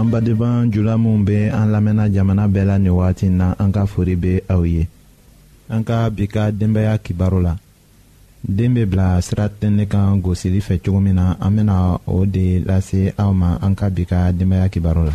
an badenban jula minw be an lamɛnna jamana bɛɛ la nin wagati na an ka fori be aw ye an ka bi ka denbaya kibaru la den be bila sira tɛnɛ kan gosili fɛ cogo min na an bena o de lase aw ma an ka bi ka denbaya kibaru la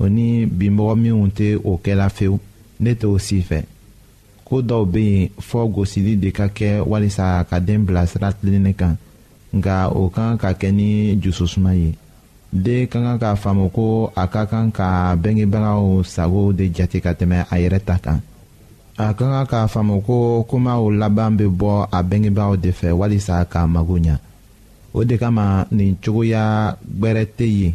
o ni binmɔgɔ minnu tɛ o kɛla fewu ne t'o si fɛ ko dɔw bɛ yen fɔ gosili de ka kɛ walisa ka den bila sira tilennen kan nka o ka kan ka kɛ ni jususuma ye den ka kan k'a faamu ko a ka kan ka bɛngebagaw sago de jate ka tɛmɛ a yɛrɛ ta kan a ka kan k'a faamu ko komaw laban bɛ bɔ a bɛngebagaw de fɛ walisa k'a mago ɲa o de kama nin cogoya gbɛrɛ tɛ yen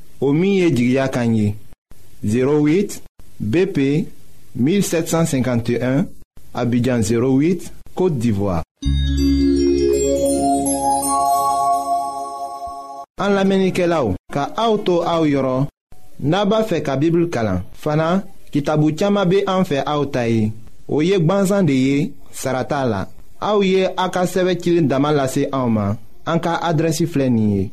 o min ye jigiya kan ye 08 BP 1751 Abidjan 08 Côte d'Ivoire. An lamɛnnikɛlaw ka aw to aw yɔrɔ n'a b'a fɛ ka Bibulu kalan fana kitabu caman bɛ an fɛ aw ta ye o ye gbansan de ye sara t'a la aw ye aw ka sɛbɛn cilen dama lase anw ma an ka adrɛsi filɛ nin ye.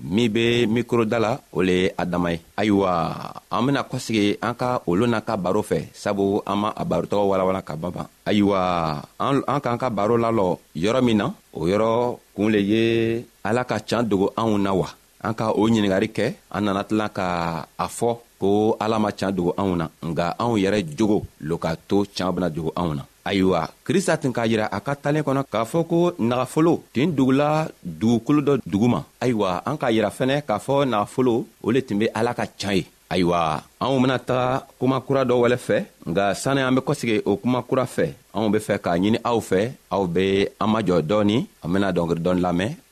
min be mikroda la o le ye adama ye ayiwa an bena kɔsegi an ka olu n'a ka baro fɛ sabu an ma a barotɔgɔ walawala ka ban ban ayiwa an k'an ka baro lalɔ yɔrɔ min na o yɔrɔ kun le ye ala ka can dogo anw na wa an ka o ɲiningari kɛ an nana tila ka a fɔ ko ala ma can dogo anw na nga anw yɛrɛ jogo lo k'a to can bena dogo anw na ayiwa krista tun k'a jira a ka talen kɔnɔ k'a fɔ ko nagafolo tin dugula dugukolo dɔ dugu ma ayiwa an k'a jira fɛnɛ k'a fɔ nagafolo o le tun be ala ka can ye ayiwa anw bena taga kuma kura dɔ wɛlɛ fɛ nka sanni an be kɔsegi o kuma kura fɛ anw be fɛ k'a ɲini aw fɛ aw be an majɔ dɔɔni an bena dɔnkili dɔn lamɛn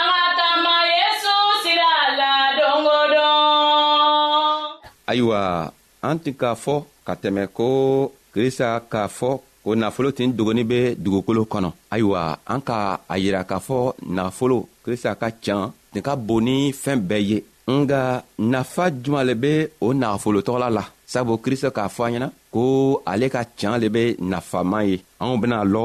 an ka taama yesu sira la don o don. ayiwa an tun k'a fɔ ka tɛmɛ ko krista k'a fɔ ko nafolo tin dogoni bɛ dugukolo kɔnɔ ayiwa an ka a yira k'a fɔ nafolo krista ka can nin ka bon ni fɛn bɛɛ ye nga nafa juman le be o nagafolo tɔgɔla la sabu krista k'a fɔ an ɲɛna ko ale ka can le be nafaman ye anw bena lɔ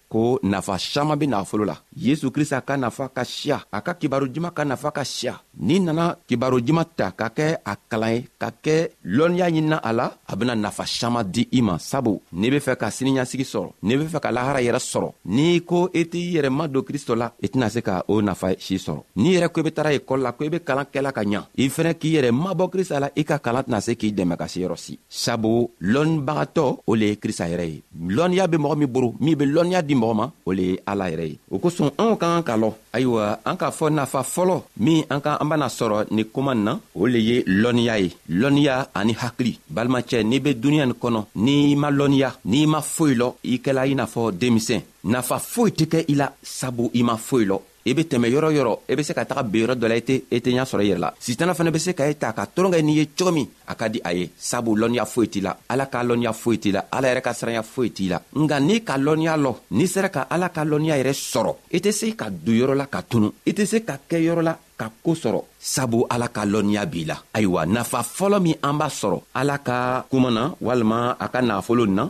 ko nafa saman be nafolo la yesu krista ka nafa ka siya a ka kibaru juma ka nafa ka siya n'i nana kibaru juma ta ka kɛ a kalan ye ka kɛ lɔnniya ɲinina a la a bena nafa saman di i ma sabu n'i be fɛ ka siniɲasigi sɔrɔ n'i be fɛ ka lahara yɛrɛ sɔrɔ n'i ko i t'i yɛrɛ ma don kristo la i tɛna se ka o nafa si sɔrɔ n'i yɛrɛ ko i be tara ekɔli la ko i be kalan kɛla ka ɲa i fɛnɛ k'i yɛrɛ mabɔ krista la i ka kalan tɛna se k'i dɛmɛ ka se yɔrɔ si sabu lɔnnibagatɔ o le ye krista yɛrɛ ye lɔnniya bɛ mɔgɔ min boro min bɛ lɔnniya di mɔgɔ ma o le ye ala yɛrɛ ye o kosɔn anw ka kan ka lɔ ayiwa an k'a fɔ nafa fɔlɔ min an ka an bɛna sɔrɔ ni kuma nin na o le ye lɔnniya ye lɔnniya ani hakili balimacɛ n'i bɛ duniɲa nin kɔnɔ n'i ma lɔnniya n'i ma foyi lɔ i kɛla i n'a fɔ denmisɛn nafa foyi tɛ kɛ i la sabu i ma foyi lɔ i be tɛmɛ yɔrɔ yɔrɔ i e be se ka taga beyɔrɔ dɔ la i tɛ i tɛ ɲa sɔrɔ i yɛrɛ la sitana fana be se ka e ta ka toronkɛ n'i ye cogo min a ka di a ye sabu lɔnniya foyi t'i la ala ka lɔnniya foyi t'i la ala yɛrɛ ka siranya foyi t'i la nka n'i ka lɔnniya lɔ n'i sera ka ala ka lɔnniya yɛrɛ sɔrɔ i tɛ se ka don yɔrɔ la ka tunu i tɛ se ka kɛ yɔrɔ la ka koo sɔrɔ sabu ala ka lɔnniya b'i la ayiwa nafa fɔlɔ min an b'a sɔrɔ ala ka kuma na walima a ka nafolo na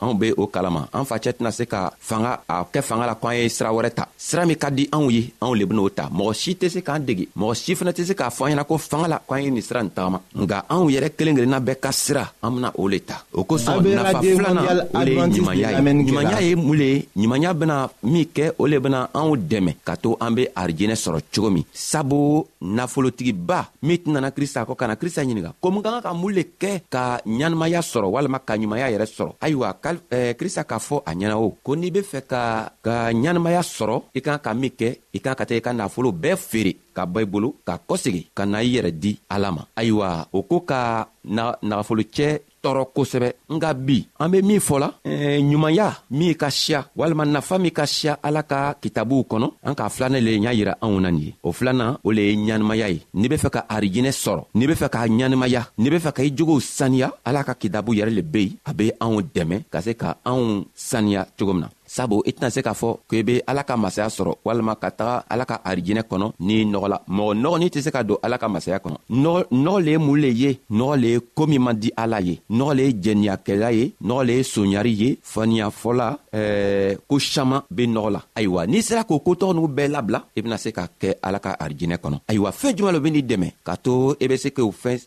anw be o kalama an facɛ tɛna se ka fanga a kɛ fanga la ko an ye sira wɛrɛ ta sira min ka di anw ye anw le ben'o ta mɔgɔ si tɛ se k'an dege mɔgɔ si fana tɛ se k'a fɔ an ɲɛna ko fanga la ko an ye nin sira nin tagama nka anw yɛrɛ kelen kelenna bɛɛ ka sira an bena o le ta o kosɔn nafa filanan o le ye ɲumanya ye ɲumanya ye mun le ye ɲumanya bena min kɛ o le bena anw dɛmɛ ka to an be arijinɛ sɔrɔ cogo min sabu nafolotigiba min tɛnana krista kɔ ka na krista ɲininga ko mun ka kan ka mun le kɛ ka ɲɛnamaya sɔrɔ walima ka ɲumanya yɛrɛ sɔrɔ ayiwa krista k'a fɔ a ɲɛna o ko n'i be fɛ ka ka ɲɛnamaya sɔrɔ i kan ka min kɛ i kan ka taa i ka nafolo bɛɛ feere ka bɔ i bolo ka kɔsegi ka na i yɛrɛ di ala ma ayiwa o ko ka na nagafolo cɛ tɔɔrɔ kosɛbɛ nka bi an be min fɔla eh, ɲumanya min ka siya walima nafa min ka siya ala ka kitabuw kɔnɔ an k'a filanan le y'a yira anw na nin ye o filanan o le ye ɲanimaya ye n'i be fɛ ka arijinɛ sɔrɔ n'i be fɛ k'a ɲanimaya n'i be fɛ ka i jogow saniya ala ka kitabu yɛrɛ le be yen a be anw dɛmɛ ka se ka anw saniya cogo min na sabu i tɛna se k'a fɔ ko i be ala ka masaya sɔrɔ walima ka taga ala ka arijinɛ kɔnɔ n'i nɔgɔ la mɔgɔ nɔgɔni tɛ se ka don ala ka masaya kɔnɔ nɔgɔ le ye mun le ye nɔgɔ le ye koo min man di ala ye nɔgɔ le ye jɛniyakɛla ye nɔgɔ le ye soɲari ye faniyafɔla ɛɛ ko saman be nɔgɔ la ayiwa n'i sera k'o kotɔgɔ n'u bɛɛ labila i bena se ka kɛ ala ka arijinɛ kɔnɔ ayiwa fɛɛn juman lo be n'i dɛmɛ k'a to i be se k'o fɛn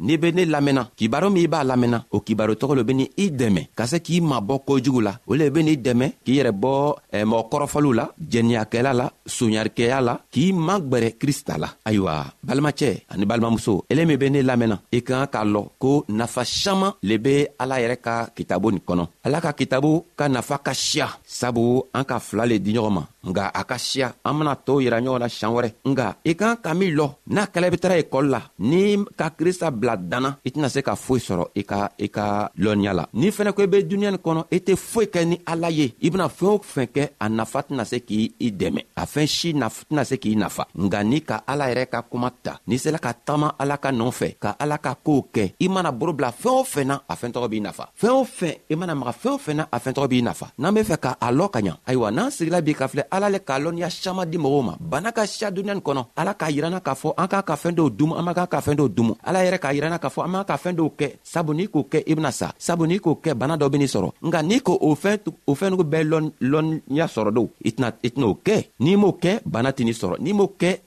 n'i be ne lamɛnna kibaro min i b'a lamɛnna o kibaro tɔgɔ lo be ni i dɛmɛ ka se k'i mabɔ kojugu la o le be n'i dɛmɛ k'i yɛrɛ bɔ eh, mɔgɔ kɔrɔfɔliw la jɛniyakɛla la soɲarikɛya la k'i magwɛrɛ krista la ayiwa balimacɛ ani balimamuso ele min be ne lamɛnna i ka kan k'a lɔ ko nafa saman le be ala yɛrɛ ka kitabo nin kɔnɔ ala ka kitabo ka nafa ka siya sabu an ka fila le di ɲɔgɔn ma nka a ka siya an bena to yira ɲɔgɔn na siɲan wɛrɛ nka i kan ka min lɔ n'a kɛla i be tara ekɔli la ni ka krista bila danna i tɛna se ka foyi sɔrɔ i ka i ka lɔnniya la n'i fɛnɛ ko i be duniɲa nin kɔnɔ i tɛ foyi kɛ ni ala ye i bena fɛɛn o fɛn kɛ a nafa tɛna se k'i i dɛmɛ a fɛn si tɛna se k'i nafa nka ni ka ala yɛrɛ ka kuma ta n'i sela ka taama ala ka nɔɔ fɛ ka ala ka koow kɛ i mana boro bila fɛɛn o fɛn na a fɛɛn tɔgɔ b'i nafa fɛn o fɛn i mana maga fɛn o fɛn na a fɛntɔgɔ b'i nafa n'an be fɛ ka a lɔ ka ɲa ayiwa n'an sigila bi ka filɛ ala le k'a lɔnniya siaman di mɔgɔw ma bana ka siya duniɲa nin kɔnɔ ala k'a yiranna k'a fɔ an k'a ka fɛn dɔw dumu an man kan ka fɛn dɔw dumu ala yɛrɛ k'a yiranna k'a fɔ an man ka fɛn dɔw kɛ sabu n'i k'o kɛ i bena sa sabu n'i k'o kɛ bana dɔ ben'i sɔrɔ nka n'i ko o fɛn o fɛnnugu bɛɛ lɔnniya sɔrɔ do i tɛna'o kɛ n'i m'o kɛ bana tɛn'i sɔrɔ n'i m'o kɛ